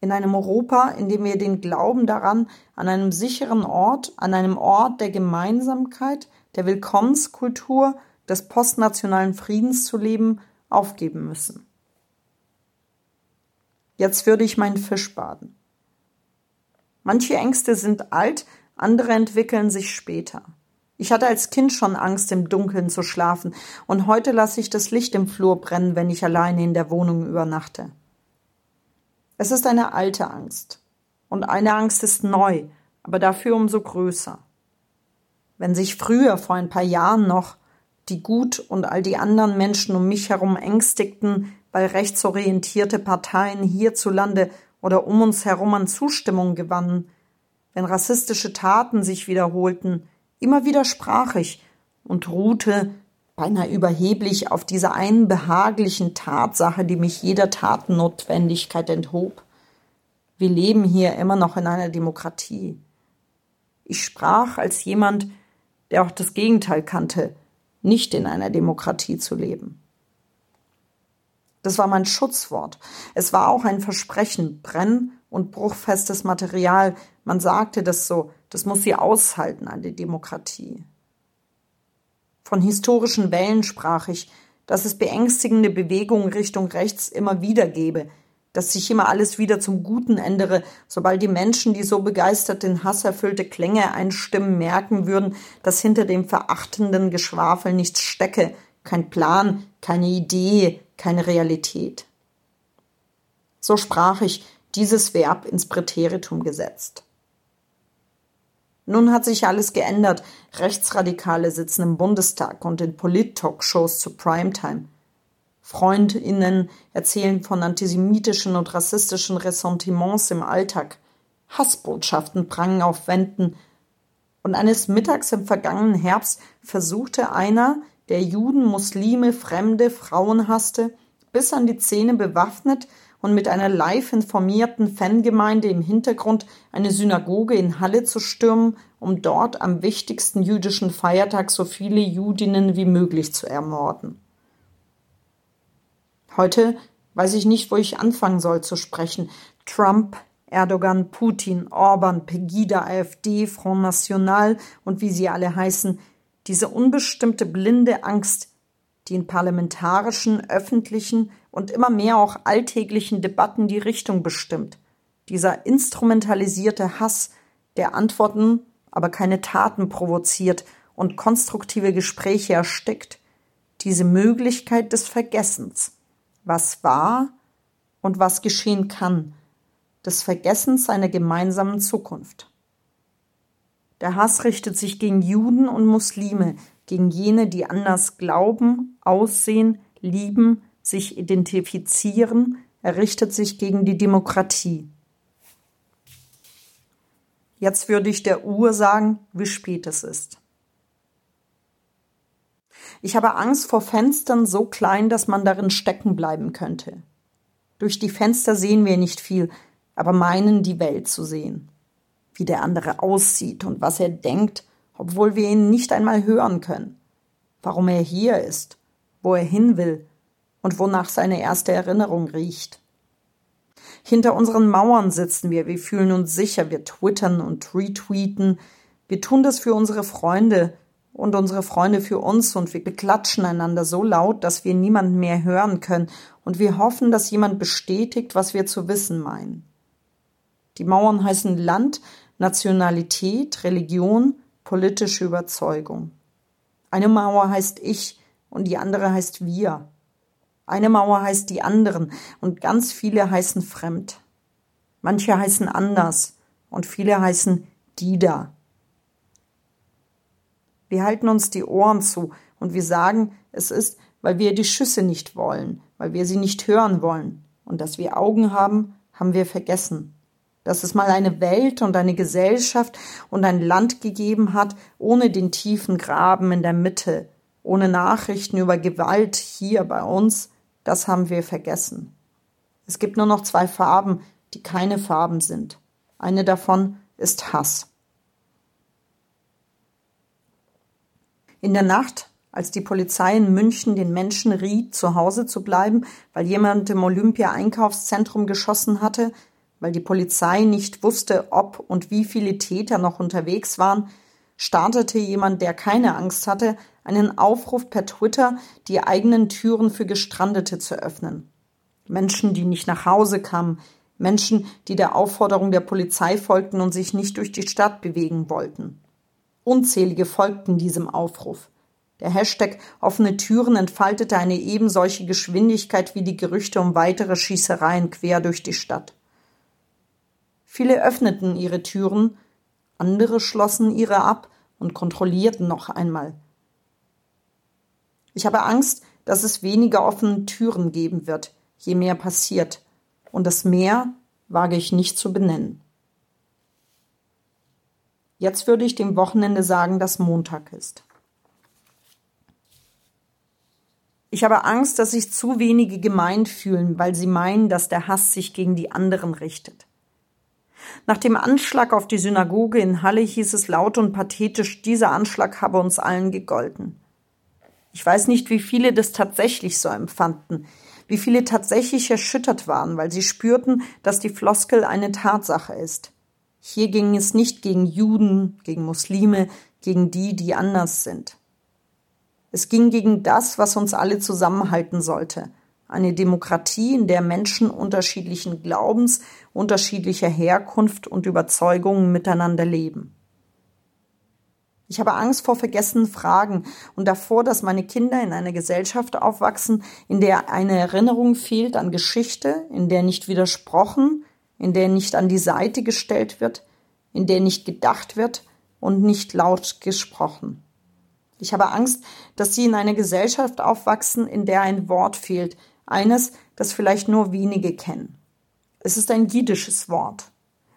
in einem Europa, in dem wir den Glauben daran, an einem sicheren Ort, an einem Ort der Gemeinsamkeit, der Willkommenskultur, des postnationalen Friedens zu leben, aufgeben müssen. Jetzt würde ich meinen Fisch baden. Manche Ängste sind alt, andere entwickeln sich später. Ich hatte als Kind schon Angst, im Dunkeln zu schlafen, und heute lasse ich das Licht im Flur brennen, wenn ich alleine in der Wohnung übernachte. Es ist eine alte Angst. Und eine Angst ist neu, aber dafür umso größer. Wenn sich früher, vor ein paar Jahren noch, die Gut und all die anderen Menschen um mich herum ängstigten, weil rechtsorientierte Parteien hierzulande oder um uns herum an Zustimmung gewannen, wenn rassistische Taten sich wiederholten, immer wieder sprach ich und ruhte beinahe überheblich auf dieser einen behaglichen Tatsache, die mich jeder Tatennotwendigkeit enthob. Wir leben hier immer noch in einer Demokratie. Ich sprach als jemand, der auch das Gegenteil kannte, nicht in einer Demokratie zu leben. Das war mein Schutzwort. Es war auch ein Versprechen, brenn- und bruchfestes Material. Man sagte das so, das muss sie aushalten an die Demokratie. Von historischen Wellen sprach ich, dass es beängstigende Bewegungen Richtung rechts immer wieder gebe, dass sich immer alles wieder zum Guten ändere, sobald die Menschen, die so begeistert in hasserfüllte Klänge einstimmen, merken würden, dass hinter dem verachtenden Geschwafel nichts stecke, kein Plan, keine Idee, keine Realität. So sprach ich, dieses Verb ins Präteritum gesetzt. Nun hat sich alles geändert. Rechtsradikale sitzen im Bundestag und in Polit-Talkshows zu Primetime. Freundinnen erzählen von antisemitischen und rassistischen Ressentiments im Alltag. Hassbotschaften prangen auf Wänden. Und eines Mittags im vergangenen Herbst versuchte einer, der Juden, Muslime, Fremde, Frauen hasste, bis an die Zähne bewaffnet und mit einer live informierten Fangemeinde im Hintergrund eine Synagoge in Halle zu stürmen, um dort am wichtigsten jüdischen Feiertag so viele Judinnen wie möglich zu ermorden. Heute weiß ich nicht, wo ich anfangen soll zu sprechen. Trump, Erdogan, Putin, Orban, Pegida, AfD, Front National und wie sie alle heißen, diese unbestimmte blinde Angst, die in parlamentarischen, öffentlichen und immer mehr auch alltäglichen Debatten die Richtung bestimmt. Dieser instrumentalisierte Hass, der Antworten, aber keine Taten provoziert und konstruktive Gespräche erstickt. Diese Möglichkeit des Vergessens, was war und was geschehen kann, des Vergessens einer gemeinsamen Zukunft. Der Hass richtet sich gegen Juden und Muslime, gegen jene, die anders glauben, aussehen, lieben, sich identifizieren, er richtet sich gegen die Demokratie. Jetzt würde ich der Uhr sagen, wie spät es ist. Ich habe Angst vor Fenstern so klein, dass man darin stecken bleiben könnte. Durch die Fenster sehen wir nicht viel, aber meinen die Welt zu sehen. Wie der andere aussieht und was er denkt, obwohl wir ihn nicht einmal hören können. Warum er hier ist, wo er hin will und wonach seine erste Erinnerung riecht. Hinter unseren Mauern sitzen wir, wir fühlen uns sicher, wir twittern und retweeten, wir tun das für unsere Freunde und unsere Freunde für uns und wir beklatschen einander so laut, dass wir niemanden mehr hören können und wir hoffen, dass jemand bestätigt, was wir zu wissen meinen. Die Mauern heißen Land, Nationalität, Religion, politische Überzeugung. Eine Mauer heißt ich und die andere heißt wir. Eine Mauer heißt die anderen und ganz viele heißen fremd. Manche heißen anders und viele heißen die da. Wir halten uns die Ohren zu und wir sagen, es ist, weil wir die Schüsse nicht wollen, weil wir sie nicht hören wollen. Und dass wir Augen haben, haben wir vergessen. Dass es mal eine Welt und eine Gesellschaft und ein Land gegeben hat, ohne den tiefen Graben in der Mitte, ohne Nachrichten über Gewalt hier bei uns, das haben wir vergessen. Es gibt nur noch zwei Farben, die keine Farben sind. Eine davon ist Hass. In der Nacht, als die Polizei in München den Menschen riet, zu Hause zu bleiben, weil jemand im Olympia-Einkaufszentrum geschossen hatte, weil die Polizei nicht wusste, ob und wie viele Täter noch unterwegs waren, startete jemand, der keine Angst hatte, einen Aufruf per Twitter, die eigenen Türen für Gestrandete zu öffnen. Menschen, die nicht nach Hause kamen, Menschen, die der Aufforderung der Polizei folgten und sich nicht durch die Stadt bewegen wollten. Unzählige folgten diesem Aufruf. Der Hashtag offene Türen entfaltete eine ebensolche Geschwindigkeit wie die Gerüchte um weitere Schießereien quer durch die Stadt. Viele öffneten ihre Türen, andere schlossen ihre ab und kontrollierten noch einmal. Ich habe Angst, dass es weniger offene Türen geben wird, je mehr passiert. Und das Meer wage ich nicht zu benennen. Jetzt würde ich dem Wochenende sagen, dass Montag ist. Ich habe Angst, dass sich zu wenige gemeint fühlen, weil sie meinen, dass der Hass sich gegen die anderen richtet. Nach dem Anschlag auf die Synagoge in Halle hieß es laut und pathetisch, dieser Anschlag habe uns allen gegolten. Ich weiß nicht, wie viele das tatsächlich so empfanden. wie viele tatsächlich erschüttert waren, weil sie spürten, dass die Floskel eine Tatsache ist. Hier ging es nicht gegen Juden, gegen Muslime, gegen die, die anders sind. Es ging gegen das, was uns alle zusammenhalten sollte. Eine Demokratie, in der Menschen unterschiedlichen Glaubens, unterschiedlicher Herkunft und Überzeugungen miteinander leben. Ich habe Angst vor vergessenen Fragen und davor, dass meine Kinder in einer Gesellschaft aufwachsen, in der eine Erinnerung fehlt an Geschichte, in der nicht widersprochen, in der nicht an die Seite gestellt wird, in der nicht gedacht wird und nicht laut gesprochen. Ich habe Angst, dass sie in einer Gesellschaft aufwachsen, in der ein Wort fehlt, eines, das vielleicht nur wenige kennen. Es ist ein jiddisches Wort.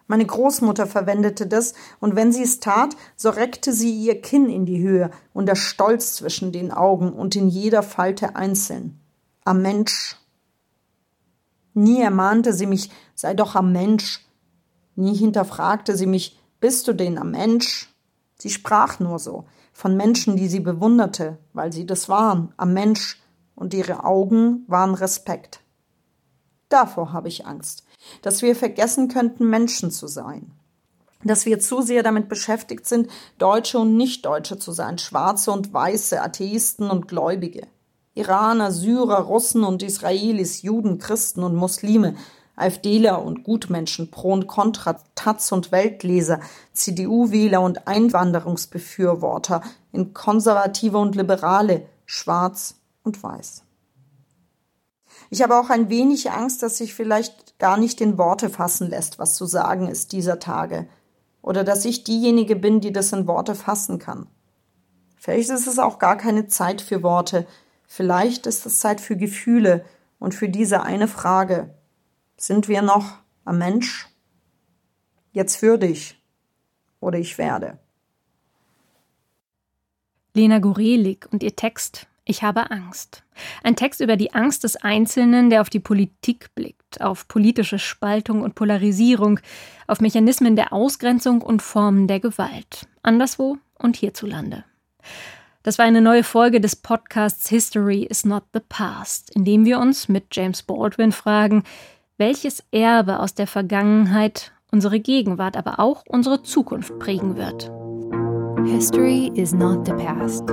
Meine Großmutter verwendete das, und wenn sie es tat, so reckte sie ihr Kinn in die Höhe und der Stolz zwischen den Augen und in jeder Falte einzeln. Am Mensch. Nie ermahnte sie mich, sei doch am Mensch. Nie hinterfragte sie mich, bist du denn am Mensch? Sie sprach nur so, von Menschen, die sie bewunderte, weil sie das waren, am Mensch, und ihre Augen waren Respekt. Davor habe ich Angst, dass wir vergessen könnten, Menschen zu sein. Dass wir zu sehr damit beschäftigt sind, Deutsche und Nichtdeutsche zu sein, Schwarze und Weiße, Atheisten und Gläubige. Iraner, Syrer, Russen und Israelis, Juden, Christen und Muslime, AfDler und Gutmenschen, Pro und Contra, Taz und Weltleser, CDU-Wähler und Einwanderungsbefürworter, in Konservative und Liberale, Schwarz und Weiß. Ich habe auch ein wenig Angst, dass sich vielleicht gar nicht in Worte fassen lässt, was zu sagen ist dieser Tage, oder dass ich diejenige bin, die das in Worte fassen kann. Vielleicht ist es auch gar keine Zeit für Worte, vielleicht ist es Zeit für Gefühle und für diese eine Frage, sind wir noch am Mensch? Jetzt für dich oder ich werde. Lena Gorelik und ihr Text Ich habe Angst. Ein Text über die Angst des Einzelnen, der auf die Politik blickt, auf politische Spaltung und Polarisierung, auf Mechanismen der Ausgrenzung und Formen der Gewalt, anderswo und hierzulande. Das war eine neue Folge des Podcasts History is not the Past, in dem wir uns mit James Baldwin fragen, welches Erbe aus der Vergangenheit unsere Gegenwart, aber auch unsere Zukunft prägen wird. History is not the past.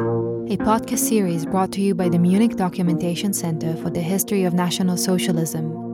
A podcast series brought to you by the Munich Documentation Center for the History of National Socialism